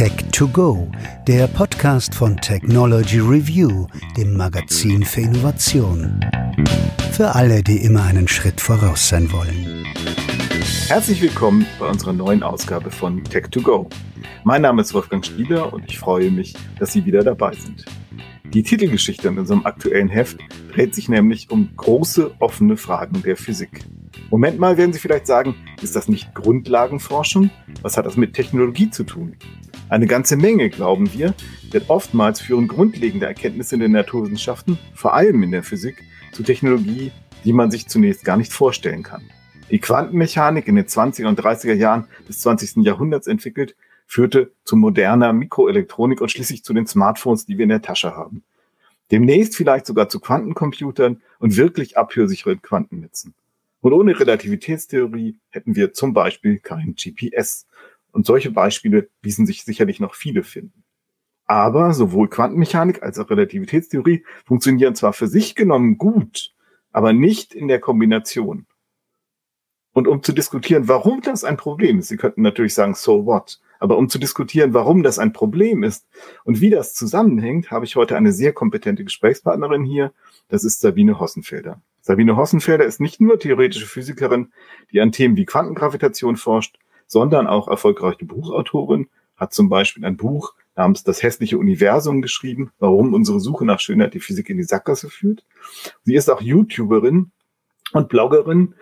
Tech2Go, der Podcast von Technology Review, dem Magazin für Innovation. Für alle, die immer einen Schritt voraus sein wollen. Herzlich willkommen bei unserer neuen Ausgabe von Tech2Go. Mein Name ist Wolfgang Spieler und ich freue mich, dass Sie wieder dabei sind. Die Titelgeschichte in unserem aktuellen Heft dreht sich nämlich um große offene Fragen der Physik. Moment mal, werden Sie vielleicht sagen, ist das nicht Grundlagenforschung? Was hat das mit Technologie zu tun? Eine ganze Menge, glauben wir, denn oftmals führen grundlegende Erkenntnisse in den Naturwissenschaften, vor allem in der Physik, zu Technologie, die man sich zunächst gar nicht vorstellen kann. Die Quantenmechanik in den 20er und 30er Jahren des 20. Jahrhunderts entwickelt, führte zu moderner Mikroelektronik und schließlich zu den Smartphones, die wir in der Tasche haben. Demnächst vielleicht sogar zu Quantencomputern und wirklich abhörsicheren Quantennetzen. Und ohne Relativitätstheorie hätten wir zum Beispiel kein GPS. Und solche Beispiele ließen sich sicherlich noch viele finden. Aber sowohl Quantenmechanik als auch Relativitätstheorie funktionieren zwar für sich genommen gut, aber nicht in der Kombination. Und um zu diskutieren, warum das ein Problem ist, Sie könnten natürlich sagen, so what? Aber um zu diskutieren, warum das ein Problem ist und wie das zusammenhängt, habe ich heute eine sehr kompetente Gesprächspartnerin hier. Das ist Sabine Hossenfelder. Sabine Hossenfelder ist nicht nur theoretische Physikerin, die an Themen wie Quantengravitation forscht, sondern auch erfolgreiche Buchautorin, hat zum Beispiel ein Buch namens Das hässliche Universum geschrieben, warum unsere Suche nach Schönheit die Physik in die Sackgasse führt. Sie ist auch YouTuberin und Bloggerin,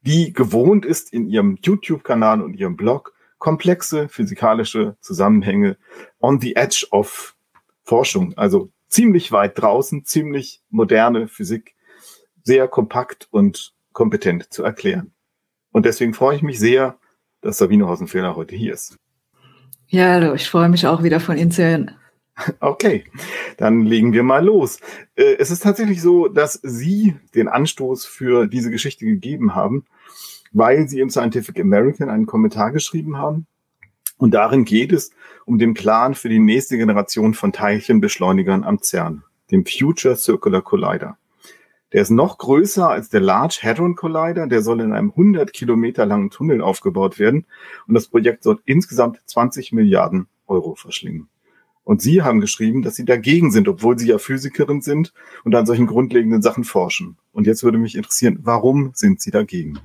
die gewohnt ist, in ihrem YouTube-Kanal und ihrem Blog komplexe physikalische Zusammenhänge on the edge of Forschung, also ziemlich weit draußen, ziemlich moderne Physik, sehr kompakt und kompetent zu erklären. Und deswegen freue ich mich sehr, dass Sabine Hausenfehler heute hier ist. Ja, hallo, ich freue mich auch wieder von Ihnen zu hören. Okay, dann legen wir mal los. Äh, es ist tatsächlich so, dass Sie den Anstoß für diese Geschichte gegeben haben weil sie im Scientific American einen Kommentar geschrieben haben. Und darin geht es um den Plan für die nächste Generation von Teilchenbeschleunigern am CERN, dem Future Circular Collider. Der ist noch größer als der Large Hadron Collider. Der soll in einem 100 Kilometer langen Tunnel aufgebaut werden. Und das Projekt soll insgesamt 20 Milliarden Euro verschlingen. Und Sie haben geschrieben, dass Sie dagegen sind, obwohl Sie ja Physikerin sind und an solchen grundlegenden Sachen forschen. Und jetzt würde mich interessieren, warum sind Sie dagegen?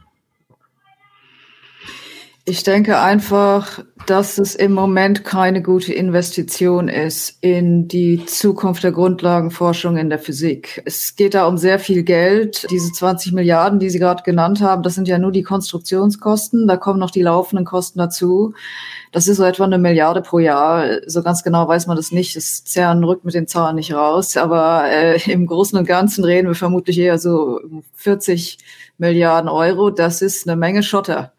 Ich denke einfach, dass es im Moment keine gute Investition ist in die Zukunft der Grundlagenforschung in der Physik. Es geht da um sehr viel Geld. Diese 20 Milliarden, die Sie gerade genannt haben, das sind ja nur die Konstruktionskosten. Da kommen noch die laufenden Kosten dazu. Das ist so etwa eine Milliarde pro Jahr. So ganz genau weiß man das nicht. Das CERN rückt mit den Zahlen nicht raus. Aber äh, im Großen und Ganzen reden wir vermutlich eher so 40 Milliarden Euro. Das ist eine Menge Schotter.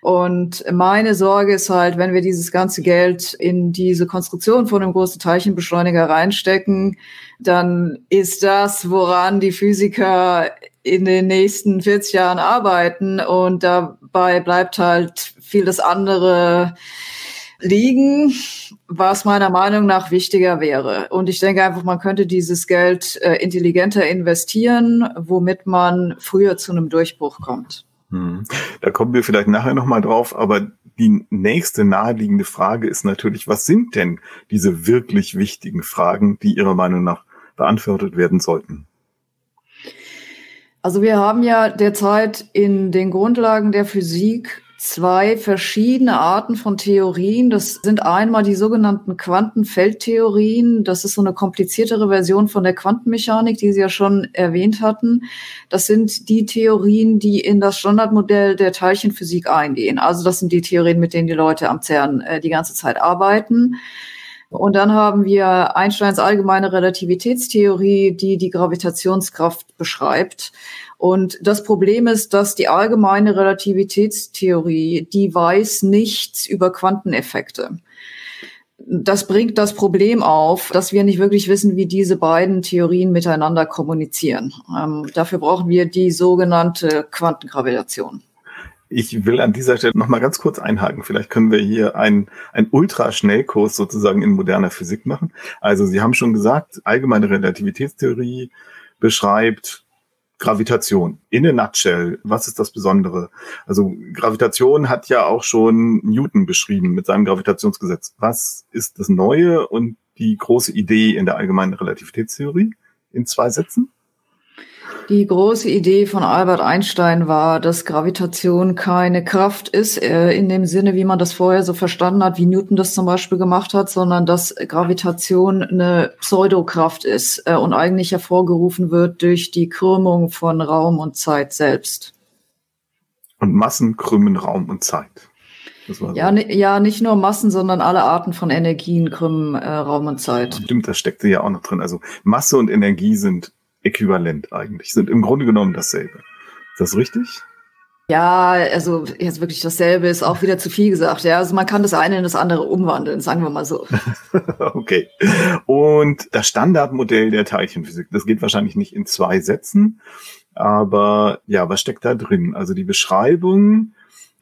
Und meine Sorge ist halt, wenn wir dieses ganze Geld in diese Konstruktion von einem großen Teilchenbeschleuniger reinstecken, dann ist das, woran die Physiker in den nächsten 40 Jahren arbeiten. Und dabei bleibt halt viel das andere liegen, was meiner Meinung nach wichtiger wäre. Und ich denke einfach, man könnte dieses Geld äh, intelligenter investieren, womit man früher zu einem Durchbruch kommt. Hm. Da kommen wir vielleicht nachher nochmal drauf, aber die nächste naheliegende Frage ist natürlich, was sind denn diese wirklich wichtigen Fragen, die Ihrer Meinung nach beantwortet werden sollten? Also wir haben ja derzeit in den Grundlagen der Physik zwei verschiedene Arten von Theorien. Das sind einmal die sogenannten Quantenfeldtheorien. Das ist so eine kompliziertere Version von der Quantenmechanik, die Sie ja schon erwähnt hatten. Das sind die Theorien, die in das Standardmodell der Teilchenphysik eingehen. Also das sind die Theorien, mit denen die Leute am CERN äh, die ganze Zeit arbeiten. Und dann haben wir Einsteins allgemeine Relativitätstheorie, die die Gravitationskraft beschreibt. Und das Problem ist, dass die allgemeine Relativitätstheorie, die weiß nichts über Quanteneffekte. Das bringt das Problem auf, dass wir nicht wirklich wissen, wie diese beiden Theorien miteinander kommunizieren. Ähm, dafür brauchen wir die sogenannte Quantengravitation. Ich will an dieser Stelle noch mal ganz kurz einhaken. Vielleicht können wir hier einen, einen Ultraschnellkurs sozusagen in moderner Physik machen. Also Sie haben schon gesagt, allgemeine Relativitätstheorie beschreibt Gravitation. In a nutshell, was ist das Besondere? Also Gravitation hat ja auch schon Newton beschrieben mit seinem Gravitationsgesetz. Was ist das Neue und die große Idee in der allgemeinen Relativitätstheorie in zwei Sätzen? Die große Idee von Albert Einstein war, dass Gravitation keine Kraft ist, äh, in dem Sinne, wie man das vorher so verstanden hat, wie Newton das zum Beispiel gemacht hat, sondern dass Gravitation eine Pseudokraft ist äh, und eigentlich hervorgerufen wird durch die Krümmung von Raum und Zeit selbst. Und Massen krümmen Raum und Zeit. Ja, ja, nicht nur Massen, sondern alle Arten von Energien krümmen äh, Raum und Zeit. Stimmt, das steckte ja auch noch drin. Also Masse und Energie sind äquivalent eigentlich, sind im Grunde genommen dasselbe. Ist das richtig? Ja, also jetzt wirklich dasselbe ist auch wieder zu viel gesagt. Ja, also man kann das eine in das andere umwandeln, sagen wir mal so. okay. Und das Standardmodell der Teilchenphysik, das geht wahrscheinlich nicht in zwei Sätzen, aber ja, was steckt da drin? Also die Beschreibung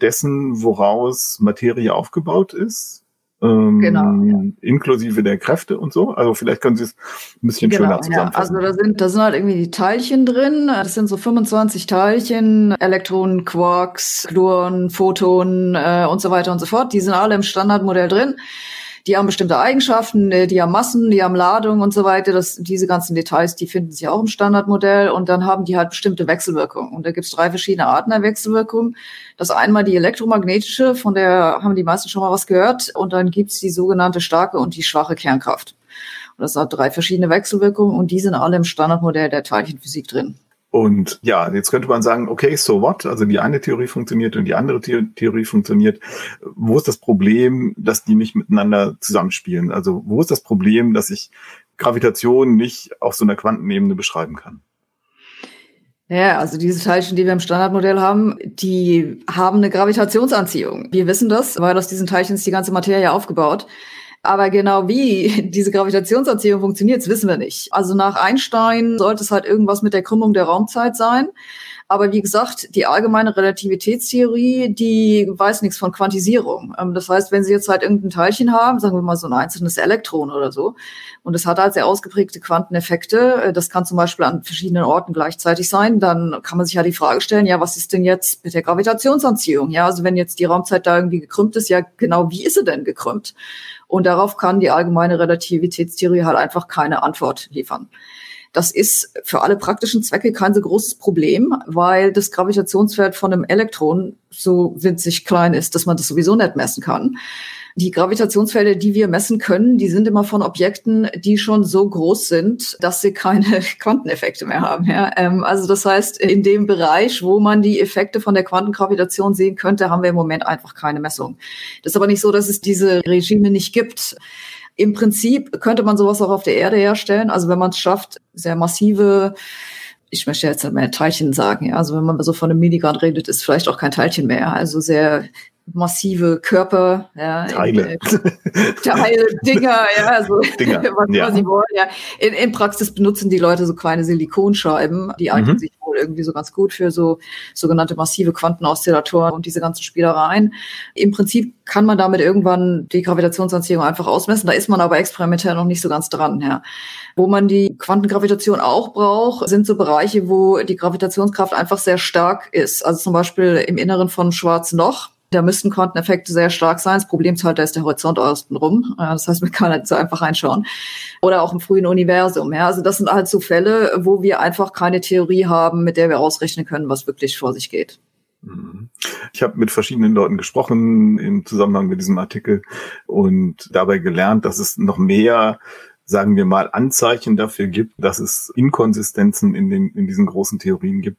dessen, woraus Materie aufgebaut ist, ähm, genau, ja. inklusive der Kräfte und so. Also vielleicht können Sie es ein bisschen genau, schöner zusammenfassen. Ja. Also da sind, da sind halt irgendwie die Teilchen drin. Das sind so 25 Teilchen, Elektronen, Quarks, Gluonen, Photonen äh, und so weiter und so fort. Die sind alle im Standardmodell drin die haben bestimmte Eigenschaften, äh, die haben Massen, die haben Ladung und so weiter. Das, diese ganzen Details, die finden sich auch im Standardmodell und dann haben die halt bestimmte Wechselwirkungen. Und da gibt es drei verschiedene Arten der Wechselwirkungen. Das einmal die elektromagnetische, von der haben die meisten schon mal was gehört. Und dann gibt's die sogenannte starke und die schwache Kernkraft. Und das hat drei verschiedene Wechselwirkungen und die sind alle im Standardmodell der Teilchenphysik drin. Und ja, jetzt könnte man sagen, okay, so what? Also die eine Theorie funktioniert und die andere The Theorie funktioniert. Wo ist das Problem, dass die nicht miteinander zusammenspielen? Also wo ist das Problem, dass ich Gravitation nicht auf so einer Quantenebene beschreiben kann? Ja, also diese Teilchen, die wir im Standardmodell haben, die haben eine Gravitationsanziehung. Wir wissen das, weil aus diesen Teilchen ist die ganze Materie aufgebaut. Aber genau wie diese Gravitationsanziehung funktioniert, wissen wir nicht. Also nach Einstein sollte es halt irgendwas mit der Krümmung der Raumzeit sein. Aber wie gesagt, die allgemeine Relativitätstheorie, die weiß nichts von Quantisierung. Ähm, das heißt, wenn Sie jetzt halt irgendein Teilchen haben, sagen wir mal so ein einzelnes Elektron oder so, und es hat halt sehr ausgeprägte Quanteneffekte, äh, das kann zum Beispiel an verschiedenen Orten gleichzeitig sein, dann kann man sich ja die Frage stellen, ja, was ist denn jetzt mit der Gravitationsanziehung? Ja, also wenn jetzt die Raumzeit da irgendwie gekrümmt ist, ja, genau wie ist sie denn gekrümmt? Und darauf kann die allgemeine Relativitätstheorie halt einfach keine Antwort liefern. Das ist für alle praktischen Zwecke kein so großes Problem, weil das Gravitationsfeld von einem Elektron so winzig klein ist, dass man das sowieso nicht messen kann. Die Gravitationsfelder, die wir messen können, die sind immer von Objekten, die schon so groß sind, dass sie keine Quanteneffekte mehr haben. Ja? Ähm, also das heißt, in dem Bereich, wo man die Effekte von der Quantengravitation sehen könnte, haben wir im Moment einfach keine Messung. Das ist aber nicht so, dass es diese Regime nicht gibt. Im Prinzip könnte man sowas auch auf der Erde herstellen. Also wenn man es schafft, sehr massive ich möchte jetzt mehr Teilchen sagen, ja. Also wenn man so von einem Milligramm redet, ist vielleicht auch kein Teilchen mehr. Also sehr massive Körper, ja, Teile, äh, Teile Dinger, ja, also Dinger, was, ja. sie wollen, ja. In, in Praxis benutzen die Leute so kleine Silikonscheiben, die eignen mhm. sich wohl irgendwie so ganz gut für so sogenannte massive Quantenoszillatoren und diese ganzen Spielereien. Im Prinzip kann man damit irgendwann die Gravitationsanziehung einfach ausmessen. Da ist man aber experimentell noch nicht so ganz dran, ja. Wo man die Quantengravitation auch braucht, sind so Bereiche, wo die Gravitationskraft einfach sehr stark ist. Also zum Beispiel im Inneren von schwarzen Loch da müssten Quanteneffekte sehr stark sein. Das Problem ist halt, da ist der Horizont außen rum. Das heißt, man kann halt so einfach reinschauen. Oder auch im frühen Universum. Ja, also das sind halt so Fälle, wo wir einfach keine Theorie haben, mit der wir ausrechnen können, was wirklich vor sich geht. Mhm. Ich habe mit verschiedenen Leuten gesprochen im Zusammenhang mit diesem Artikel und dabei gelernt, dass es noch mehr sagen wir mal, Anzeichen dafür gibt, dass es Inkonsistenzen in, den, in diesen großen Theorien gibt.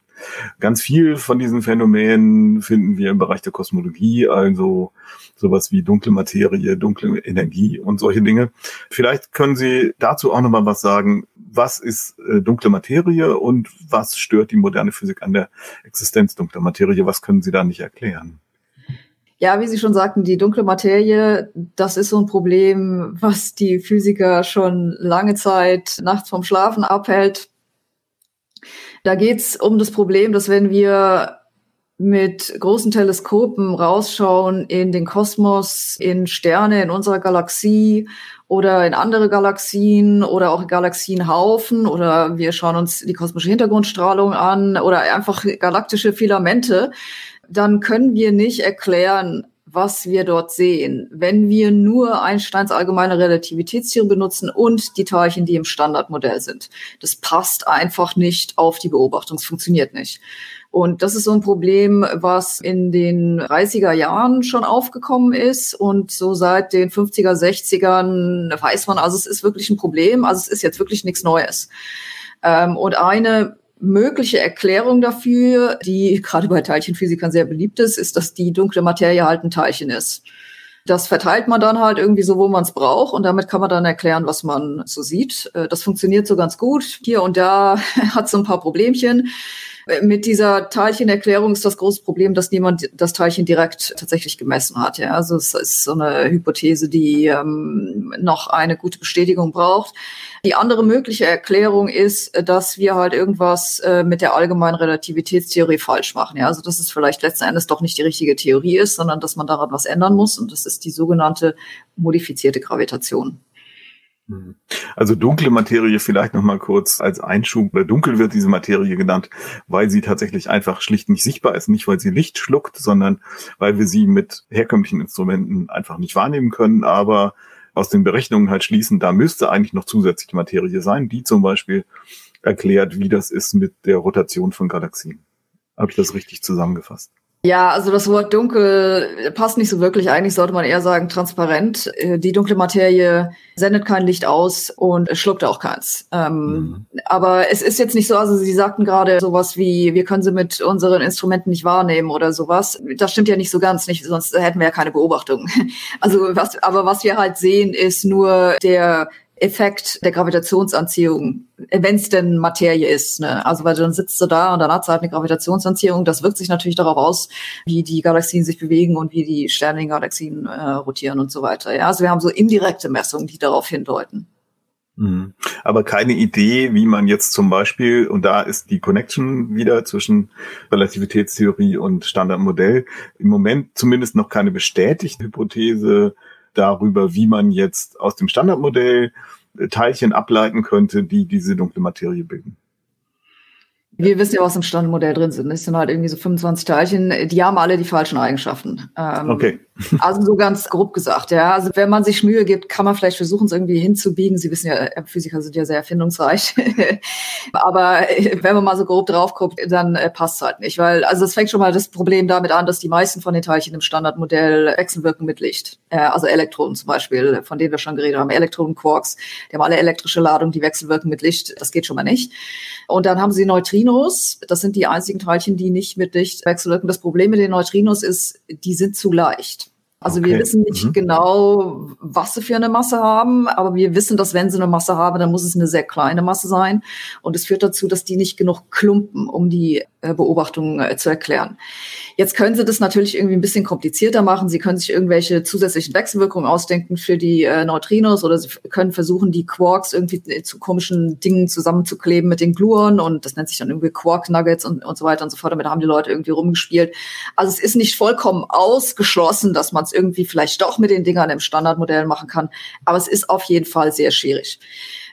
Ganz viel von diesen Phänomenen finden wir im Bereich der Kosmologie, also sowas wie dunkle Materie, dunkle Energie und solche Dinge. Vielleicht können Sie dazu auch nochmal was sagen. Was ist äh, dunkle Materie und was stört die moderne Physik an der Existenz dunkler Materie? Was können Sie da nicht erklären? Ja, wie Sie schon sagten, die dunkle Materie, das ist so ein Problem, was die Physiker schon lange Zeit nachts vom Schlafen abhält. Da geht's um das Problem, dass wenn wir mit großen Teleskopen rausschauen in den Kosmos, in Sterne in unserer Galaxie oder in andere Galaxien oder auch Galaxienhaufen oder wir schauen uns die kosmische Hintergrundstrahlung an oder einfach galaktische Filamente, dann können wir nicht erklären, was wir dort sehen. Wenn wir nur Einsteins allgemeine Relativitätstheorie benutzen und die Teilchen, die im Standardmodell sind. Das passt einfach nicht auf die Beobachtung. Es funktioniert nicht. Und das ist so ein Problem, was in den 30er Jahren schon aufgekommen ist. Und so seit den 50er, 60ern weiß man, also es ist wirklich ein Problem. Also es ist jetzt wirklich nichts Neues. Ähm, und eine mögliche Erklärung dafür, die gerade bei Teilchenphysikern sehr beliebt ist, ist, dass die dunkle Materie halt ein Teilchen ist. Das verteilt man dann halt irgendwie so, wo man es braucht und damit kann man dann erklären, was man so sieht. Äh, das funktioniert so ganz gut. Hier und da hat so ein paar Problemchen. Mit dieser Teilchenerklärung ist das große Problem, dass niemand das Teilchen direkt tatsächlich gemessen hat. Ja, also es ist so eine Hypothese, die ähm, noch eine gute Bestätigung braucht. Die andere mögliche Erklärung ist, dass wir halt irgendwas äh, mit der allgemeinen Relativitätstheorie falsch machen. Ja, also dass es vielleicht letzten Endes doch nicht die richtige Theorie ist, sondern dass man daran was ändern muss. Und das ist die sogenannte modifizierte Gravitation. Mhm. Also dunkle Materie vielleicht noch mal kurz als Einschub. Dunkel wird diese Materie genannt, weil sie tatsächlich einfach schlicht nicht sichtbar ist. Nicht, weil sie Licht schluckt, sondern weil wir sie mit herkömmlichen Instrumenten einfach nicht wahrnehmen können. Aber aus den Berechnungen halt schließen, da müsste eigentlich noch zusätzliche Materie sein, die zum Beispiel erklärt, wie das ist mit der Rotation von Galaxien. Habe ich das richtig zusammengefasst? Ja, also das Wort dunkel passt nicht so wirklich. Eigentlich sollte man eher sagen transparent. Äh, die dunkle Materie sendet kein Licht aus und schluckt auch keins. Ähm, mhm. Aber es ist jetzt nicht so, also Sie sagten gerade sowas wie, wir können sie mit unseren Instrumenten nicht wahrnehmen oder sowas. Das stimmt ja nicht so ganz, nicht, sonst hätten wir ja keine Beobachtung. Also was, aber was wir halt sehen, ist nur der Effekt der Gravitationsanziehung, wenn es denn Materie ist. Ne? Also weil dann sitzt du da und dann hat halt eine Gravitationsanziehung. Das wirkt sich natürlich darauf aus, wie die Galaxien sich bewegen und wie die Sterne in Galaxien äh, rotieren und so weiter. Ja, also wir haben so indirekte Messungen, die darauf hindeuten. Mhm. Aber keine Idee, wie man jetzt zum Beispiel, und da ist die Connection wieder zwischen Relativitätstheorie und Standardmodell, im Moment zumindest noch keine bestätigte Hypothese darüber, wie man jetzt aus dem Standardmodell äh, Teilchen ableiten könnte, die diese dunkle Materie bilden. Wir wissen ja, was im Standardmodell drin sind. Es sind halt irgendwie so 25 Teilchen, die haben alle die falschen Eigenschaften. Ähm, okay. also so ganz grob gesagt, ja. Also wenn man sich Mühe gibt, kann man vielleicht versuchen, es irgendwie hinzubiegen. Sie wissen ja, äh, Physiker sind ja sehr erfindungsreich. Aber äh, wenn man mal so grob drauf guckt, dann äh, passt es halt nicht. Weil, also es fängt schon mal das Problem damit an, dass die meisten von den Teilchen im Standardmodell wechselwirken mit Licht. Äh, also Elektronen zum Beispiel, von denen wir schon geredet haben. Elektronen, Quarks, die haben alle elektrische Ladung, die wechselwirken mit Licht. Das geht schon mal nicht. Und dann haben sie Neutrinos. Das sind die einzigen Teilchen, die nicht mit Licht wechselwirken. Das Problem mit den Neutrinos ist, die sind zu leicht. Also okay. wir wissen nicht mhm. genau, was sie für eine Masse haben, aber wir wissen, dass wenn sie eine Masse haben, dann muss es eine sehr kleine Masse sein. Und es führt dazu, dass die nicht genug klumpen, um die äh, Beobachtungen äh, zu erklären. Jetzt können Sie das natürlich irgendwie ein bisschen komplizierter machen. Sie können sich irgendwelche zusätzlichen Wechselwirkungen ausdenken für die äh, Neutrinos oder Sie können versuchen, die Quarks irgendwie zu komischen Dingen zusammenzukleben mit den Gluon und das nennt sich dann irgendwie Quark Nuggets und, und so weiter und so fort. Damit haben die Leute irgendwie rumgespielt. Also es ist nicht vollkommen ausgeschlossen, dass man es irgendwie vielleicht doch mit den Dingern im Standardmodell machen kann, aber es ist auf jeden Fall sehr schwierig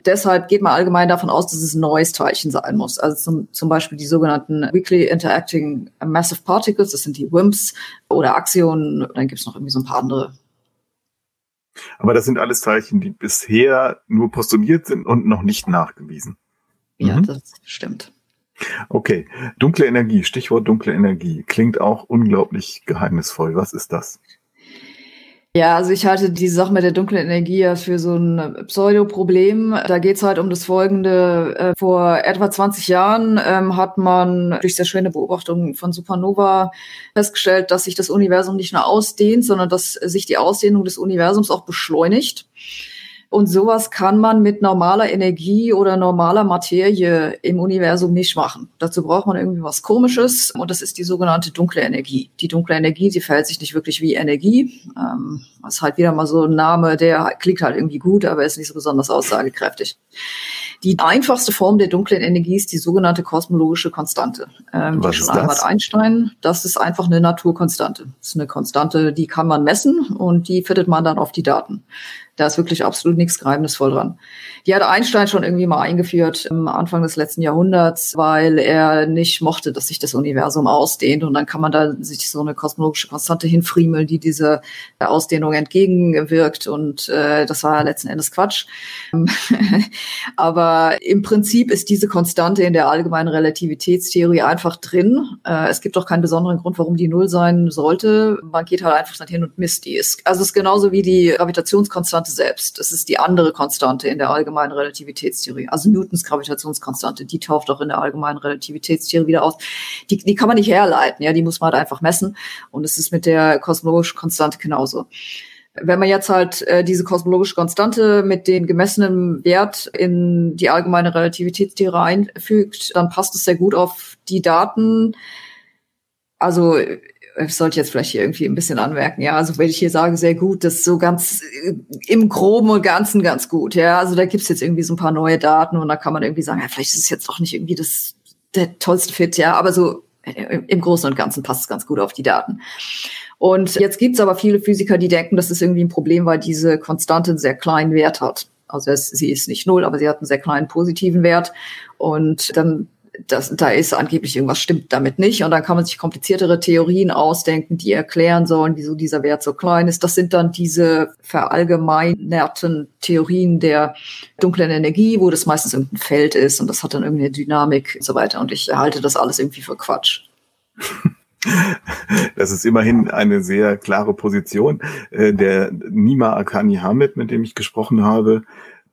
deshalb geht man allgemein davon aus, dass es ein neues Teilchen sein muss. Also zum, zum Beispiel die sogenannten Weakly Interacting Massive Particles, das sind die WIMPs oder Axionen, dann gibt es noch irgendwie so ein paar andere. Aber das sind alles Teilchen, die bisher nur postuliert sind und noch nicht nachgewiesen. Ja, mhm. das stimmt. Okay, dunkle Energie, Stichwort dunkle Energie, klingt auch unglaublich geheimnisvoll. Was ist das? Ja, also ich halte die Sache mit der dunklen Energie ja für so ein Pseudoproblem. Da geht's halt um das Folgende. Äh, vor etwa 20 Jahren ähm, hat man durch sehr schöne Beobachtungen von Supernova festgestellt, dass sich das Universum nicht nur ausdehnt, sondern dass sich die Ausdehnung des Universums auch beschleunigt. Und sowas kann man mit normaler Energie oder normaler Materie im Universum nicht machen. Dazu braucht man irgendwie was Komisches und das ist die sogenannte dunkle Energie. Die dunkle Energie, die verhält sich nicht wirklich wie Energie. Ähm, das ist halt wieder mal so ein Name, der klingt halt irgendwie gut, aber ist nicht so besonders aussagekräftig. Die einfachste Form der dunklen Energie ist die sogenannte kosmologische Konstante. Ähm, Was ist Albert Einstein, das ist einfach eine Naturkonstante. Das ist eine Konstante, die kann man messen und die fittet man dann auf die Daten. Da ist wirklich absolut nichts Geheimnisvoll dran. Die hat Einstein schon irgendwie mal eingeführt am Anfang des letzten Jahrhunderts, weil er nicht mochte, dass sich das Universum ausdehnt. Und dann kann man da sich so eine kosmologische Konstante hinfriemeln, die diese Ausdehnung entgegenwirkt. Und äh, das war letzten Endes Quatsch. Aber im Prinzip ist diese Konstante in der allgemeinen Relativitätstheorie einfach drin. Äh, es gibt auch keinen besonderen Grund, warum die Null sein sollte. Man geht halt einfach hin und misst die. Also es ist genauso wie die Gravitationskonstante Konstante selbst. Das ist die andere Konstante in der allgemeinen Relativitätstheorie. Also Newtons Gravitationskonstante, die taucht auch in der allgemeinen Relativitätstheorie wieder aus. Die, die kann man nicht herleiten, ja, die muss man halt einfach messen. Und es ist mit der kosmologischen Konstante genauso. Wenn man jetzt halt äh, diese kosmologische Konstante mit den gemessenen Wert in die allgemeine Relativitätstheorie einfügt, dann passt es sehr gut auf die Daten. Also ich sollte jetzt vielleicht hier irgendwie ein bisschen anmerken, ja, also wenn ich hier sage, sehr gut, das ist so ganz äh, im Groben und Ganzen ganz gut, ja, also da gibt's jetzt irgendwie so ein paar neue Daten und da kann man irgendwie sagen, ja, vielleicht ist es jetzt doch nicht irgendwie das der tollste Fit, ja, aber so äh, im Großen und Ganzen passt es ganz gut auf die Daten. Und jetzt gibt's aber viele Physiker, die denken, das ist irgendwie ein Problem, weil diese Konstante einen sehr kleinen Wert hat. Also es, sie ist nicht null, aber sie hat einen sehr kleinen positiven Wert. Und dann das, da ist angeblich irgendwas stimmt damit nicht. Und dann kann man sich kompliziertere Theorien ausdenken, die erklären sollen, wieso dieser Wert so klein ist. Das sind dann diese verallgemeinerten Theorien der dunklen Energie, wo das meistens irgendein Feld ist und das hat dann irgendeine Dynamik und so weiter. Und ich halte das alles irgendwie für Quatsch. Das ist immerhin eine sehr klare Position. Äh, der Nima Akani Hamid, mit dem ich gesprochen habe,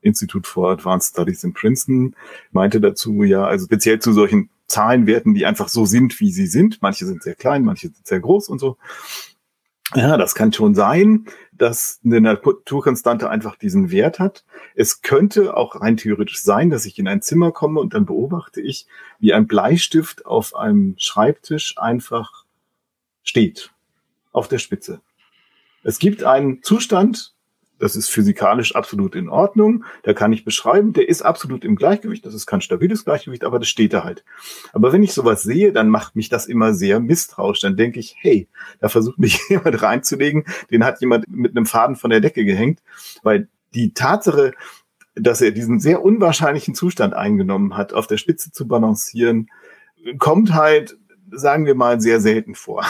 Institute for Advanced Studies in Princeton meinte dazu, ja, also speziell zu solchen Zahlenwerten, die einfach so sind, wie sie sind. Manche sind sehr klein, manche sind sehr groß und so. Ja, das kann schon sein, dass eine Naturkonstante einfach diesen Wert hat. Es könnte auch rein theoretisch sein, dass ich in ein Zimmer komme und dann beobachte ich, wie ein Bleistift auf einem Schreibtisch einfach steht. Auf der Spitze. Es gibt einen Zustand, das ist physikalisch absolut in Ordnung. Da kann ich beschreiben, der ist absolut im Gleichgewicht. Das ist kein stabiles Gleichgewicht, aber das steht da halt. Aber wenn ich sowas sehe, dann macht mich das immer sehr misstrauisch. Dann denke ich, hey, da versucht mich jemand reinzulegen. Den hat jemand mit einem Faden von der Decke gehängt. Weil die Tatsache, dass er diesen sehr unwahrscheinlichen Zustand eingenommen hat, auf der Spitze zu balancieren, kommt halt, sagen wir mal, sehr selten vor.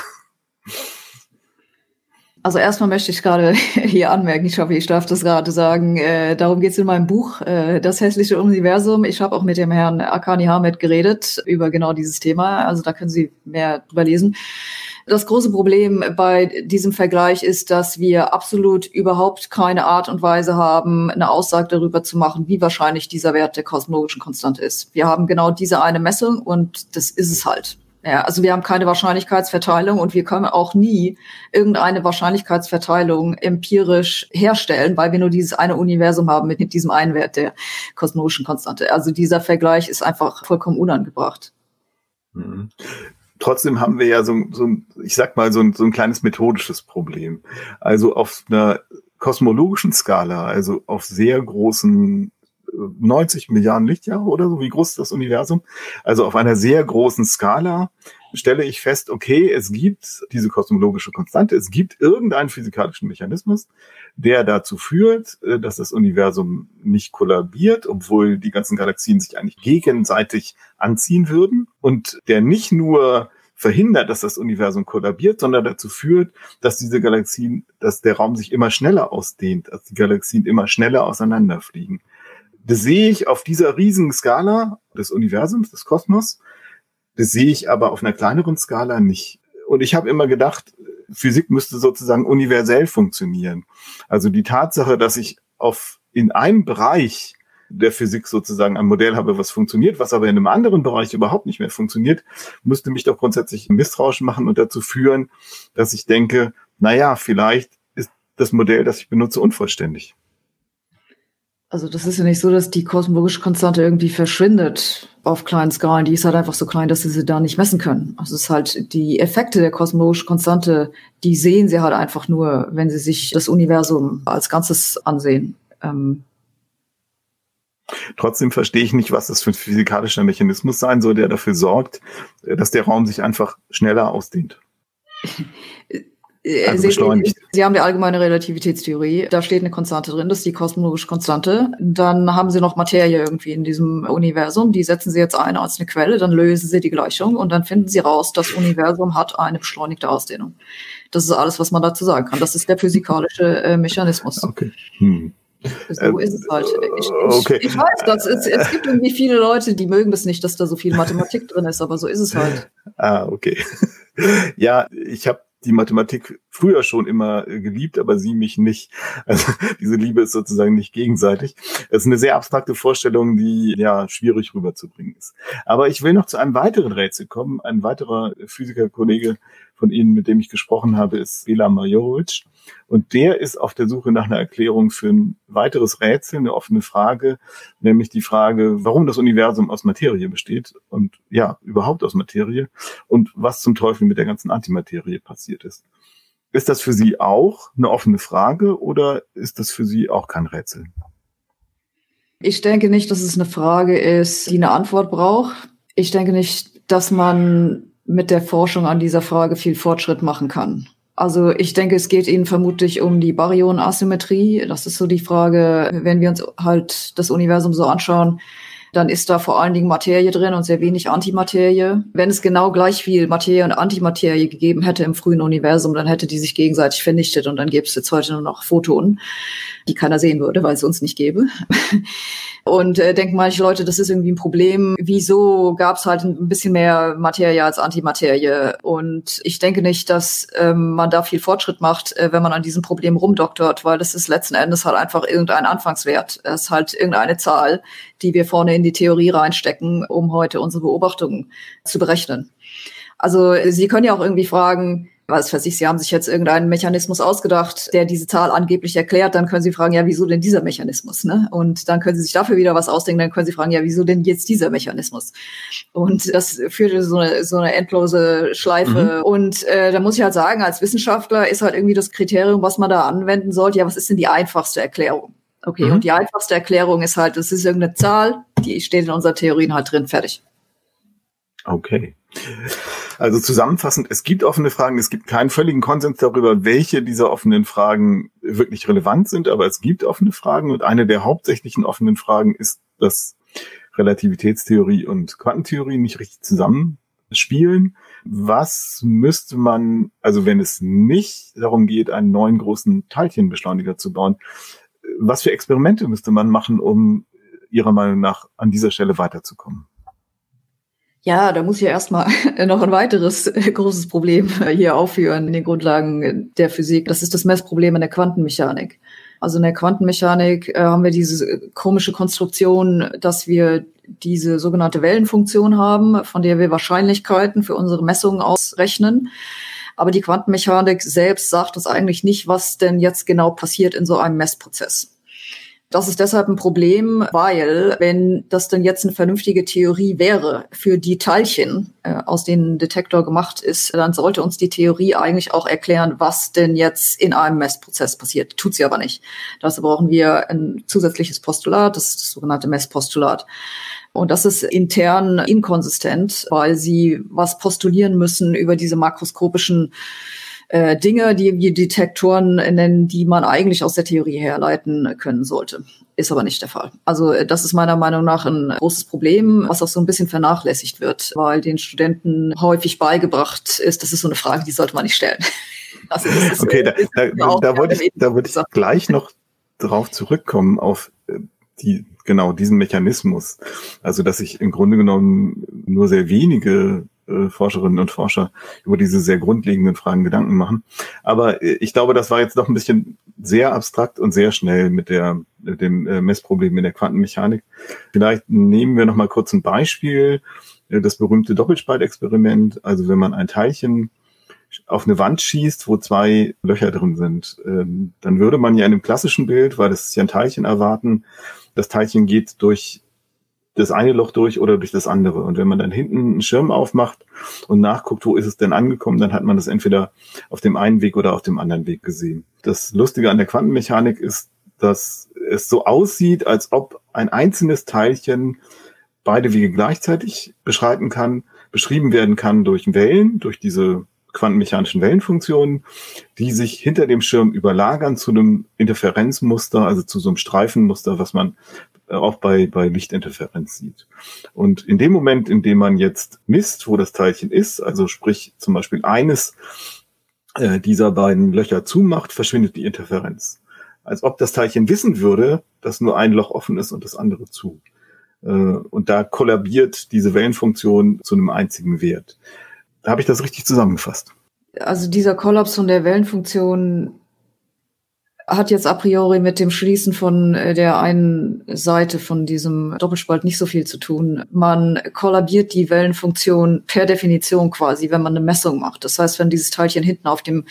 Also erstmal möchte ich gerade hier anmerken, ich hoffe, ich darf das gerade sagen, äh, darum geht es in meinem Buch, äh, Das hässliche Universum. Ich habe auch mit dem Herrn Akani Hamed geredet über genau dieses Thema, also da können Sie mehr drüber lesen. Das große Problem bei diesem Vergleich ist, dass wir absolut überhaupt keine Art und Weise haben, eine Aussage darüber zu machen, wie wahrscheinlich dieser Wert der kosmologischen Konstante ist. Wir haben genau diese eine Messung und das ist es halt. Ja, also wir haben keine Wahrscheinlichkeitsverteilung und wir können auch nie irgendeine Wahrscheinlichkeitsverteilung empirisch herstellen, weil wir nur dieses eine Universum haben mit diesem einen Wert der kosmologischen Konstante. Also dieser Vergleich ist einfach vollkommen unangebracht. Mhm. Trotzdem haben wir ja so, so ich sag mal, so ein, so ein kleines methodisches Problem. Also auf einer kosmologischen Skala, also auf sehr großen 90 Milliarden Lichtjahre oder so. Wie groß ist das Universum? Also auf einer sehr großen Skala stelle ich fest, okay, es gibt diese kosmologische Konstante, es gibt irgendeinen physikalischen Mechanismus, der dazu führt, äh, dass das Universum nicht kollabiert, obwohl die ganzen Galaxien sich eigentlich gegenseitig anziehen würden und der nicht nur verhindert, dass das Universum kollabiert, sondern dazu führt, dass diese Galaxien, dass der Raum sich immer schneller ausdehnt, dass die Galaxien immer schneller auseinanderfliegen das sehe ich auf dieser riesigen Skala des Universums, des Kosmos. Das sehe ich aber auf einer kleineren Skala nicht. Und ich habe immer gedacht, Physik müsste sozusagen universell funktionieren. Also die Tatsache, dass ich auf in einem Bereich der Physik sozusagen ein Modell habe, was funktioniert, was aber in einem anderen Bereich überhaupt nicht mehr funktioniert, müsste mich doch grundsätzlich misstrauisch machen und dazu führen, dass ich denke, na ja, vielleicht ist das Modell, das ich benutze, unvollständig. Also das ist ja nicht so, dass die kosmologische Konstante irgendwie verschwindet auf kleinen Skalen. Die ist halt einfach so klein, dass sie sie da nicht messen können. Also es ist halt die Effekte der kosmologischen Konstante, die sehen sie halt einfach nur, wenn sie sich das Universum als Ganzes ansehen. Ähm Trotzdem verstehe ich nicht, was das für ein physikalischer Mechanismus sein soll, der dafür sorgt, dass der Raum sich einfach schneller ausdehnt. Äh, also beschleunigt. Sie, haben die allgemeine Relativitätstheorie. Da steht eine Konstante drin, das ist die kosmologische Konstante. Dann haben Sie noch Materie irgendwie in diesem Universum. Die setzen Sie jetzt ein als eine Quelle, dann lösen Sie die Gleichung und dann finden Sie raus, das Universum hat eine beschleunigte Ausdehnung. Das ist alles, was man dazu sagen kann. Das ist der physikalische äh, Mechanismus. Okay. Hm. So ist es halt. Ich, ich, okay. ich weiß, dass es, es gibt irgendwie viele Leute, die mögen das nicht, dass da so viel Mathematik drin ist, aber so ist es halt. Ah, okay. Ja, ich habe die Mathematik früher schon immer äh, geliebt, aber sie mich nicht. Also diese Liebe ist sozusagen nicht gegenseitig. Es ist eine sehr abstrakte Vorstellung, die ja schwierig rüberzubringen ist. Aber ich will noch zu einem weiteren Rätsel kommen. Ein weiterer Physikerkollege von Ihnen, mit dem ich gesprochen habe, ist Bela Majorovic. Und der ist auf der Suche nach einer Erklärung für ein weiteres Rätsel, eine offene Frage, nämlich die Frage, warum das Universum aus Materie besteht und ja, überhaupt aus Materie und was zum Teufel mit der ganzen Antimaterie passiert ist. Ist das für Sie auch eine offene Frage oder ist das für Sie auch kein Rätsel? Ich denke nicht, dass es eine Frage ist, die eine Antwort braucht. Ich denke nicht, dass man mit der Forschung an dieser Frage viel Fortschritt machen kann. Also ich denke, es geht Ihnen vermutlich um die Baryonen-Asymmetrie. Das ist so die Frage, wenn wir uns halt das Universum so anschauen, dann ist da vor allen Dingen Materie drin und sehr wenig Antimaterie. Wenn es genau gleich viel Materie und Antimaterie gegeben hätte im frühen Universum, dann hätte die sich gegenseitig vernichtet und dann gäbe es jetzt heute nur noch Photonen, die keiner sehen würde, weil es uns nicht gäbe. Und äh, denken manche Leute, das ist irgendwie ein Problem. Wieso gab es halt ein bisschen mehr Materie als Antimaterie? Und ich denke nicht, dass ähm, man da viel Fortschritt macht, äh, wenn man an diesem Problem rumdoktort, weil das ist letzten Endes halt einfach irgendein Anfangswert. Es ist halt irgendeine Zahl, die wir vorne in die Theorie reinstecken, um heute unsere Beobachtungen zu berechnen. Also Sie können ja auch irgendwie fragen, was weiß ich, Sie haben sich jetzt irgendeinen Mechanismus ausgedacht, der diese Zahl angeblich erklärt, dann können Sie fragen, ja, wieso denn dieser Mechanismus? Ne? Und dann können Sie sich dafür wieder was ausdenken, dann können Sie fragen, ja, wieso denn jetzt dieser Mechanismus? Und das führte so eine, so eine endlose Schleife. Mhm. Und äh, da muss ich halt sagen, als Wissenschaftler ist halt irgendwie das Kriterium, was man da anwenden sollte, ja, was ist denn die einfachste Erklärung? Okay, mhm. und die einfachste Erklärung ist halt, das ist irgendeine Zahl, die steht in unserer Theorien halt drin, fertig. Okay. Also zusammenfassend, es gibt offene Fragen, es gibt keinen völligen Konsens darüber, welche dieser offenen Fragen wirklich relevant sind, aber es gibt offene Fragen und eine der hauptsächlichen offenen Fragen ist, dass Relativitätstheorie und Quantentheorie nicht richtig zusammenspielen. Was müsste man, also wenn es nicht darum geht, einen neuen großen Teilchenbeschleuniger zu bauen, was für Experimente müsste man machen, um Ihrer Meinung nach an dieser Stelle weiterzukommen? Ja, da muss ich ja erstmal noch ein weiteres äh, großes Problem hier aufführen in den Grundlagen der Physik. Das ist das Messproblem in der Quantenmechanik. Also in der Quantenmechanik äh, haben wir diese komische Konstruktion, dass wir diese sogenannte Wellenfunktion haben, von der wir Wahrscheinlichkeiten für unsere Messungen ausrechnen. Aber die Quantenmechanik selbst sagt uns eigentlich nicht, was denn jetzt genau passiert in so einem Messprozess. Das ist deshalb ein Problem, weil wenn das denn jetzt eine vernünftige Theorie wäre für die Teilchen, äh, aus denen ein Detektor gemacht ist, dann sollte uns die Theorie eigentlich auch erklären, was denn jetzt in einem Messprozess passiert. Tut sie aber nicht. Dazu brauchen wir ein zusätzliches Postulat, das ist das sogenannte Messpostulat. Und das ist intern inkonsistent, weil sie was postulieren müssen über diese makroskopischen äh, Dinge, die wir Detektoren nennen, die man eigentlich aus der Theorie herleiten können sollte. Ist aber nicht der Fall. Also äh, das ist meiner Meinung nach ein großes Problem, was auch so ein bisschen vernachlässigt wird, weil den Studenten häufig beigebracht ist, das ist so eine Frage, die sollte man nicht stellen. Also ist, okay, da, da, da, wollte ich, da wollte ich gleich noch drauf zurückkommen, auf äh, die, genau diesen Mechanismus. Also, dass sich im Grunde genommen nur sehr wenige äh, Forscherinnen und Forscher über diese sehr grundlegenden Fragen Gedanken machen. Aber äh, ich glaube, das war jetzt doch ein bisschen sehr abstrakt und sehr schnell mit der mit dem äh, Messproblem in der Quantenmechanik. Vielleicht nehmen wir noch mal kurz ein Beispiel, das berühmte Doppelspaltexperiment. Also wenn man ein Teilchen auf eine Wand schießt, wo zwei Löcher drin sind, ähm, dann würde man ja in einem klassischen Bild, weil das ist ja ein Teilchen erwarten, das Teilchen geht durch das eine Loch durch oder durch das andere. Und wenn man dann hinten einen Schirm aufmacht und nachguckt, wo ist es denn angekommen, dann hat man das entweder auf dem einen Weg oder auf dem anderen Weg gesehen. Das Lustige an der Quantenmechanik ist, dass es so aussieht, als ob ein einzelnes Teilchen beide Wege gleichzeitig beschreiten kann, beschrieben werden kann durch Wellen, durch diese quantenmechanischen Wellenfunktionen, die sich hinter dem Schirm überlagern zu einem Interferenzmuster, also zu so einem Streifenmuster, was man äh, auch bei, bei Lichtinterferenz sieht. Und in dem Moment, in dem man jetzt misst, wo das Teilchen ist, also sprich zum Beispiel eines äh, dieser beiden Löcher zumacht, verschwindet die Interferenz. Als ob das Teilchen wissen würde, dass nur ein Loch offen ist und das andere zu. Äh, und da kollabiert diese Wellenfunktion zu einem einzigen Wert. Habe ich das richtig zusammengefasst? Also dieser Kollaps von der Wellenfunktion hat jetzt a priori mit dem Schließen von äh, der einen Seite von diesem Doppelspalt nicht so viel zu tun. Man kollabiert die Wellenfunktion per Definition quasi, wenn man eine Messung macht. Das heißt, wenn dieses Teilchen hinten auf dem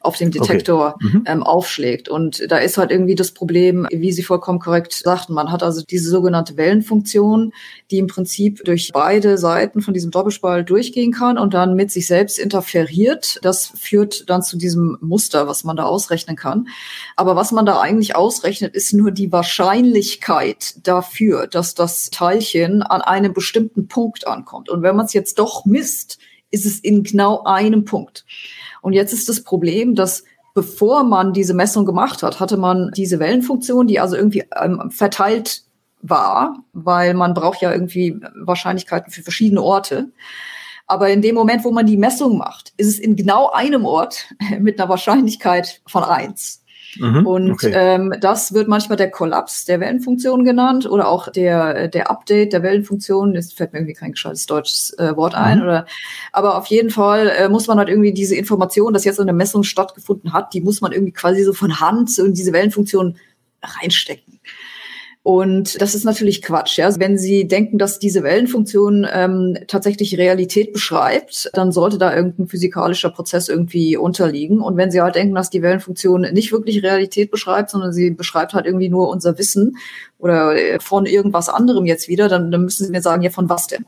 auf dem Detektor okay. mhm. ähm, aufschlägt. Und da ist halt irgendwie das Problem, wie Sie vollkommen korrekt sagten, man hat also diese sogenannte Wellenfunktion, die im Prinzip durch beide Seiten von diesem Doppelspalt durchgehen kann und dann mit sich selbst interferiert. Das führt dann zu diesem Muster, was man da ausrechnen kann. Aber was man da eigentlich ausrechnet, ist nur die Wahrscheinlichkeit dafür, dass das Teilchen an einem bestimmten Punkt ankommt. Und wenn man es jetzt doch misst, ist es in genau einem Punkt. Und jetzt ist das Problem, dass bevor man diese Messung gemacht hat, hatte man diese Wellenfunktion, die also irgendwie ähm, verteilt war, weil man braucht ja irgendwie Wahrscheinlichkeiten für verschiedene Orte. Aber in dem Moment, wo man die Messung macht, ist es in genau einem Ort mit einer Wahrscheinlichkeit von eins. Mhm, und okay. ähm, das wird manchmal der Kollaps der Wellenfunktion genannt oder auch der, der Update der Wellenfunktion. Jetzt fällt mir irgendwie kein gescheites deutsches äh, Wort ein. Mhm. Oder, aber auf jeden Fall äh, muss man halt irgendwie diese Information, dass jetzt eine Messung stattgefunden hat, die muss man irgendwie quasi so von Hand in diese Wellenfunktion reinstecken. Und das ist natürlich Quatsch. Ja? Wenn Sie denken, dass diese Wellenfunktion ähm, tatsächlich Realität beschreibt, dann sollte da irgendein physikalischer Prozess irgendwie unterliegen. Und wenn Sie halt denken, dass die Wellenfunktion nicht wirklich Realität beschreibt, sondern sie beschreibt halt irgendwie nur unser Wissen oder äh, von irgendwas anderem jetzt wieder, dann, dann müssen Sie mir sagen, ja, von was denn?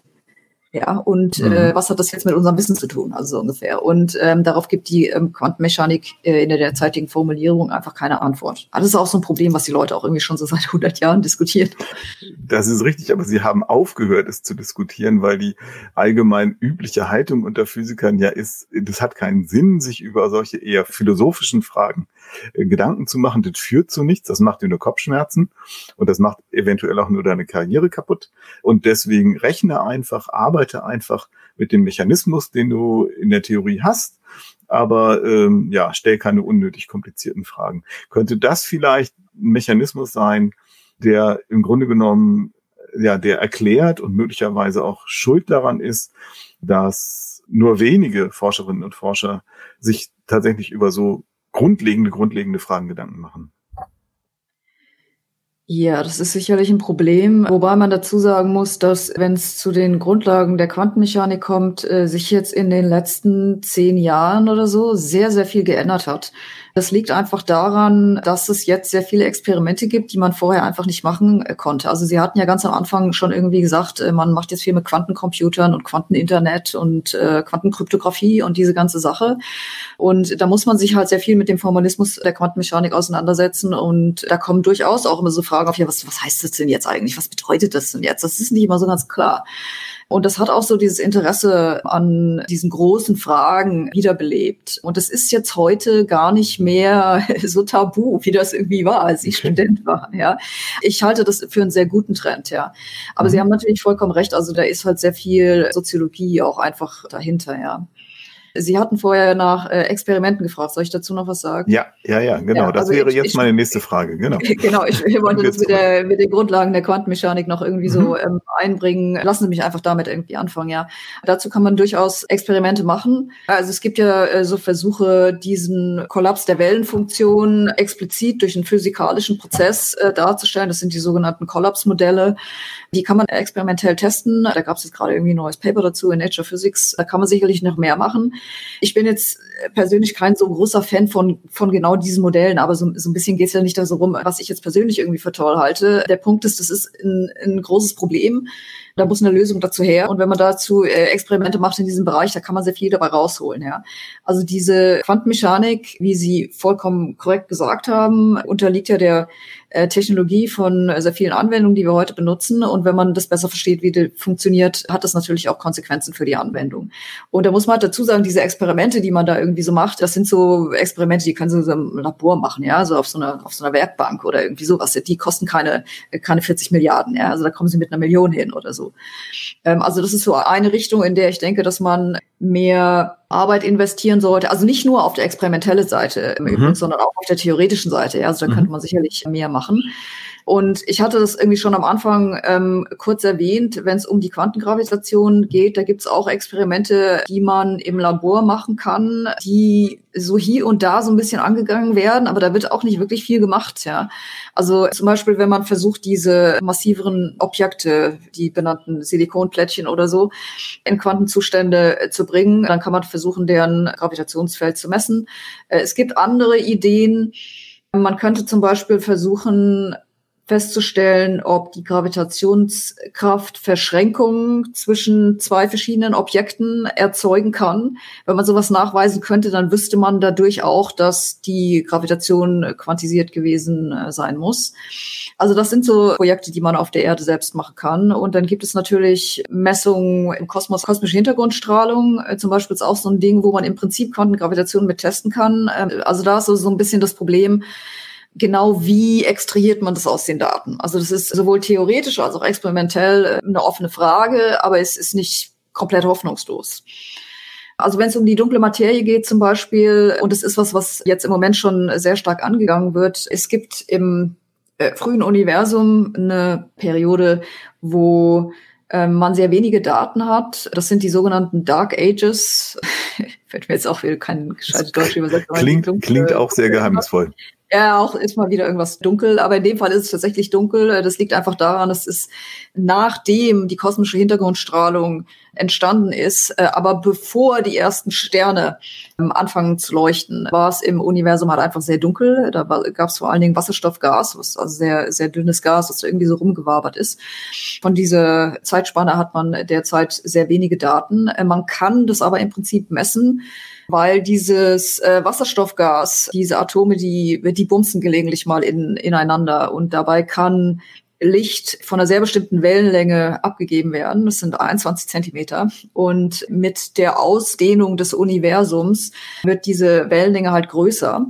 Ja, und mhm. äh, was hat das jetzt mit unserem Wissen zu tun? Also so ungefähr. Und ähm, darauf gibt die ähm, Quantenmechanik äh, in der derzeitigen Formulierung einfach keine Antwort. Das ist auch so ein Problem, was die Leute auch irgendwie schon so seit 100 Jahren diskutieren. Das ist richtig, aber sie haben aufgehört, es zu diskutieren, weil die allgemein übliche Haltung unter Physikern ja ist, das hat keinen Sinn, sich über solche eher philosophischen Fragen äh, Gedanken zu machen. Das führt zu nichts, das macht dir nur Kopfschmerzen und das macht eventuell auch nur deine Karriere kaputt. Und deswegen rechne einfach, arbeite arbeite einfach mit dem Mechanismus, den du in der Theorie hast, aber ähm, ja, stell keine unnötig komplizierten Fragen. Könnte das vielleicht ein Mechanismus sein, der im Grunde genommen ja, der erklärt und möglicherweise auch schuld daran ist, dass nur wenige Forscherinnen und Forscher sich tatsächlich über so grundlegende, grundlegende Fragen Gedanken machen. Ja, das ist sicherlich ein Problem, wobei man dazu sagen muss, dass wenn es zu den Grundlagen der Quantenmechanik kommt, äh, sich jetzt in den letzten zehn Jahren oder so sehr, sehr viel geändert hat. Das liegt einfach daran, dass es jetzt sehr viele Experimente gibt, die man vorher einfach nicht machen äh, konnte. Also Sie hatten ja ganz am Anfang schon irgendwie gesagt, äh, man macht jetzt viel mit Quantencomputern und Quanteninternet und äh, Quantenkryptographie und diese ganze Sache. Und da muss man sich halt sehr viel mit dem Formalismus der Quantenmechanik auseinandersetzen. Und da kommen durchaus auch immer so Fragen auf, ja, was, was heißt das denn jetzt eigentlich? Was bedeutet das denn jetzt? Das ist nicht immer so ganz klar. Und das hat auch so dieses Interesse an diesen großen Fragen wiederbelebt. Und es ist jetzt heute gar nicht mehr so tabu, wie das irgendwie war, als ich. Student war. Ja, ich halte das für einen sehr guten Trend. Ja, aber mhm. Sie haben natürlich vollkommen recht. Also da ist halt sehr viel Soziologie auch einfach dahinter. Ja. Sie hatten vorher nach äh, Experimenten gefragt. Soll ich dazu noch was sagen? Ja, ja, ja, genau. Ja, das also wäre ich, jetzt ich, meine nächste Frage. Genau. genau, ich, wollte das mit, der, mit den Grundlagen der Quantenmechanik noch irgendwie mhm. so ähm, einbringen. Lassen Sie mich einfach damit irgendwie anfangen, ja. Dazu kann man durchaus Experimente machen. Also es gibt ja äh, so Versuche, diesen Kollaps der Wellenfunktion explizit durch einen physikalischen Prozess äh, darzustellen. Das sind die sogenannten Kollapsmodelle. Die kann man experimentell testen. Da gab es jetzt gerade irgendwie ein neues Paper dazu in Nature Physics. Da kann man sicherlich noch mehr machen. Ich bin jetzt persönlich kein so großer Fan von, von genau diesen Modellen, aber so, so ein bisschen geht es ja nicht darum, was ich jetzt persönlich irgendwie für toll halte. Der Punkt ist, das ist ein, ein großes Problem. Da muss eine Lösung dazu her. Und wenn man dazu äh, Experimente macht in diesem Bereich, da kann man sehr viel dabei rausholen. Ja. Also diese Quantenmechanik, wie Sie vollkommen korrekt gesagt haben, unterliegt ja der äh, Technologie von sehr vielen Anwendungen, die wir heute benutzen. Und wenn man das besser versteht, wie die funktioniert, hat das natürlich auch Konsequenzen für die Anwendung. Und da muss man halt dazu sagen, diese Experimente, die man da irgendwie so macht, das sind so Experimente, die können Sie so im Labor machen, ja, so auf so einer, auf so einer Werkbank oder irgendwie sowas. Die kosten keine, keine 40 Milliarden, ja. Also da kommen Sie mit einer Million hin oder so. Ähm, also das ist so eine Richtung, in der ich denke, dass man mehr Arbeit investieren sollte. Also nicht nur auf der experimentellen Seite im mhm. Übrigen, sondern auch auf der theoretischen Seite. Ja, also da mhm. könnte man sicherlich mehr machen. Und ich hatte das irgendwie schon am Anfang ähm, kurz erwähnt, wenn es um die Quantengravitation geht, da gibt es auch Experimente, die man im Labor machen kann, die so hier und da so ein bisschen angegangen werden, aber da wird auch nicht wirklich viel gemacht, ja. Also zum Beispiel, wenn man versucht, diese massiveren Objekte, die benannten Silikonplättchen oder so, in Quantenzustände zu bringen, dann kann man versuchen, deren Gravitationsfeld zu messen. Äh, es gibt andere Ideen. Man könnte zum Beispiel versuchen, festzustellen, ob die Gravitationskraft Verschränkungen zwischen zwei verschiedenen Objekten erzeugen kann. Wenn man sowas nachweisen könnte, dann wüsste man dadurch auch, dass die Gravitation quantisiert gewesen äh, sein muss. Also das sind so Projekte, die man auf der Erde selbst machen kann. Und dann gibt es natürlich Messungen im Kosmos, kosmische Hintergrundstrahlung. Äh, zum Beispiel ist auch so ein Ding, wo man im Prinzip Quantengravitation mit testen kann. Ähm, also da ist so, so ein bisschen das Problem, genau wie extrahiert man das aus den Daten. Also das ist sowohl theoretisch als auch experimentell äh, eine offene Frage, aber es ist nicht komplett hoffnungslos. Also wenn es um die dunkle Materie geht zum Beispiel, und es ist was, was jetzt im Moment schon sehr stark angegangen wird, es gibt im äh, frühen Universum eine Periode, wo äh, man sehr wenige Daten hat. Das sind die sogenannten Dark Ages. Fällt mir jetzt auch wieder kein gescheites Deutsch übersetzt. Klingt, klingt auch sehr geheimnisvoll. Ja, auch ist mal wieder irgendwas dunkel, aber in dem Fall ist es tatsächlich dunkel. Das liegt einfach daran, dass es nachdem die kosmische Hintergrundstrahlung entstanden ist, äh, aber bevor die ersten Sterne ähm, anfangen zu leuchten, war es im Universum halt einfach sehr dunkel. Da gab es vor allen Dingen Wasserstoffgas, was also sehr, sehr dünnes Gas, was irgendwie so rumgewabert ist. Von dieser Zeitspanne hat man derzeit sehr wenige Daten. Äh, man kann das aber im Prinzip messen weil dieses äh, Wasserstoffgas, diese Atome, die, die bumsen gelegentlich mal in, ineinander und dabei kann Licht von einer sehr bestimmten Wellenlänge abgegeben werden. Das sind 21 Zentimeter. Und mit der Ausdehnung des Universums wird diese Wellenlänge halt größer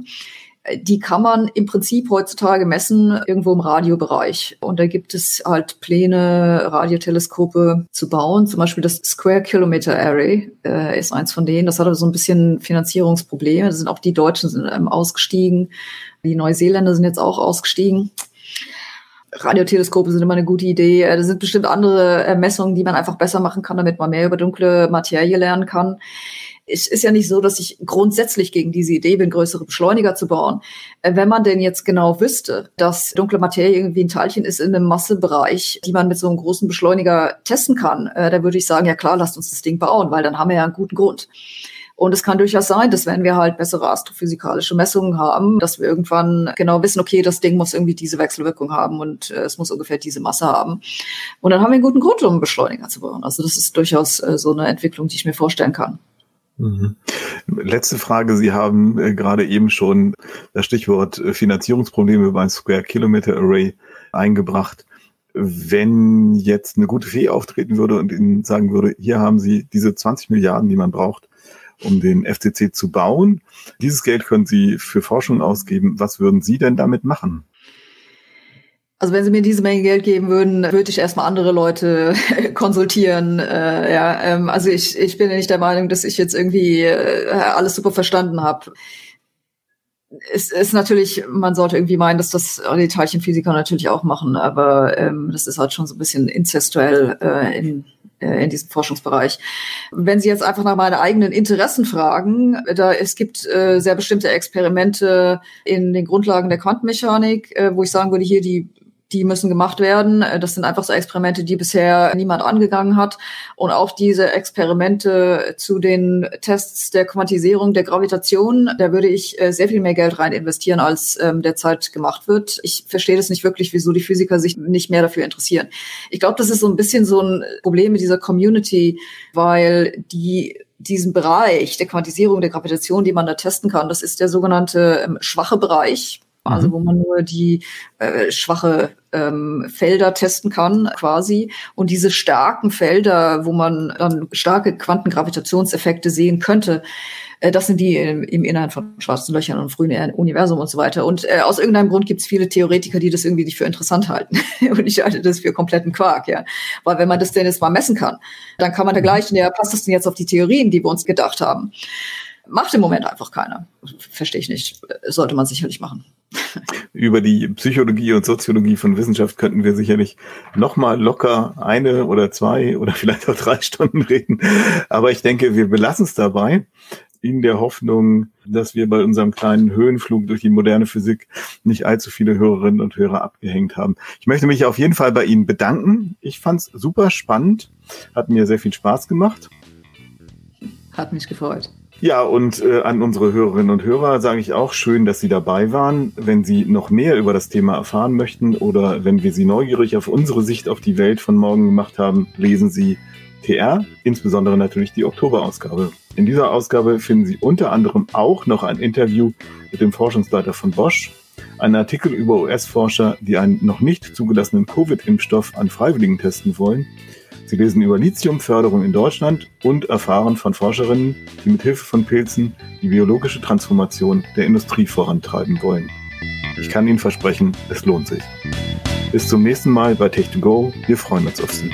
die kann man im Prinzip heutzutage messen irgendwo im Radiobereich. Und da gibt es halt Pläne, Radioteleskope zu bauen. Zum Beispiel das Square Kilometer Array äh, ist eins von denen. Das hat aber so ein bisschen Finanzierungsprobleme. Da sind auch die Deutschen sind, ähm, ausgestiegen. Die Neuseeländer sind jetzt auch ausgestiegen. Radioteleskope sind immer eine gute Idee. Äh, da sind bestimmt andere äh, Messungen, die man einfach besser machen kann, damit man mehr über dunkle Materie lernen kann es ist ja nicht so, dass ich grundsätzlich gegen diese Idee bin, größere Beschleuniger zu bauen. Äh, wenn man denn jetzt genau wüsste, dass dunkle Materie irgendwie ein Teilchen ist in einem Massebereich, die man mit so einem großen Beschleuniger testen kann, äh, dann würde ich sagen, ja klar, lasst uns das Ding bauen, weil dann haben wir ja einen guten Grund. Und es kann durchaus sein, dass wenn wir halt bessere astrophysikalische Messungen haben, dass wir irgendwann genau wissen, okay, das Ding muss irgendwie diese Wechselwirkung haben und äh, es muss ungefähr diese Masse haben. Und dann haben wir einen guten Grund, um einen Beschleuniger zu bauen. Also das ist durchaus äh, so eine Entwicklung, die ich mir vorstellen kann. Mhm. Letzte Frage. Sie haben äh, gerade eben schon das Stichwort äh, Finanzierungsprobleme beim Square Kilometer Array eingebracht. Wenn jetzt eine gute Fee auftreten würde und Ihnen sagen würde, hier haben Sie diese 20 Milliarden, die man braucht, um den FCC zu bauen. Dieses Geld können Sie für Forschung ausgeben. Was würden Sie denn damit machen? Also wenn sie mir diese Menge Geld geben würden, würde ich erstmal andere Leute konsultieren. Äh, ja, ähm, also ich, ich bin ja nicht der Meinung, dass ich jetzt irgendwie äh, alles super verstanden habe. Es ist natürlich, man sollte irgendwie meinen, dass das die Teilchenphysiker natürlich auch machen, aber ähm, das ist halt schon so ein bisschen inzestuell äh, in, äh, in diesem Forschungsbereich. Wenn Sie jetzt einfach nach meinen eigenen Interessen fragen, da es gibt äh, sehr bestimmte Experimente in den Grundlagen der Quantenmechanik, äh, wo ich sagen würde, hier die die müssen gemacht werden. Das sind einfach so Experimente, die bisher niemand angegangen hat. Und auch diese Experimente zu den Tests der Quantisierung der Gravitation, da würde ich äh, sehr viel mehr Geld rein investieren, als ähm, derzeit gemacht wird. Ich verstehe das nicht wirklich, wieso die Physiker sich nicht mehr dafür interessieren. Ich glaube, das ist so ein bisschen so ein Problem mit dieser Community, weil die diesen Bereich der Quantisierung der Gravitation, die man da testen kann, das ist der sogenannte ähm, schwache Bereich also mhm. wo man nur die äh, schwache ähm, Felder testen kann quasi. Und diese starken Felder, wo man dann starke Quantengravitationseffekte sehen könnte, äh, das sind die im, im Inneren von schwarzen Löchern und frühen Universum und so weiter. Und äh, aus irgendeinem Grund gibt es viele Theoretiker, die das irgendwie nicht für interessant halten. und ich halte das für kompletten Quark, ja. Weil wenn man das denn jetzt mal messen kann, dann kann man da gleich, ja, passt das denn jetzt auf die Theorien, die wir uns gedacht haben? Macht im Moment einfach keiner. Verstehe ich nicht. Sollte man sicherlich machen. Über die Psychologie und Soziologie von Wissenschaft könnten wir sicherlich nochmal locker eine oder zwei oder vielleicht auch drei Stunden reden. Aber ich denke, wir belassen es dabei in der Hoffnung, dass wir bei unserem kleinen Höhenflug durch die moderne Physik nicht allzu viele Hörerinnen und Hörer abgehängt haben. Ich möchte mich auf jeden Fall bei Ihnen bedanken. Ich fand es super spannend, hat mir sehr viel Spaß gemacht. Hat mich gefreut. Ja, und äh, an unsere Hörerinnen und Hörer sage ich auch schön, dass Sie dabei waren. Wenn Sie noch mehr über das Thema erfahren möchten oder wenn wir Sie neugierig auf unsere Sicht auf die Welt von morgen gemacht haben, lesen Sie TR, insbesondere natürlich die Oktoberausgabe. In dieser Ausgabe finden Sie unter anderem auch noch ein Interview mit dem Forschungsleiter von Bosch, einen Artikel über US-Forscher, die einen noch nicht zugelassenen Covid-Impfstoff an Freiwilligen testen wollen Sie lesen über Lithiumförderung in Deutschland und erfahren von Forscherinnen, die mit Hilfe von Pilzen die biologische Transformation der Industrie vorantreiben wollen. Ich kann Ihnen versprechen, es lohnt sich. Bis zum nächsten Mal bei Tech2Go. Wir freuen uns auf Sie.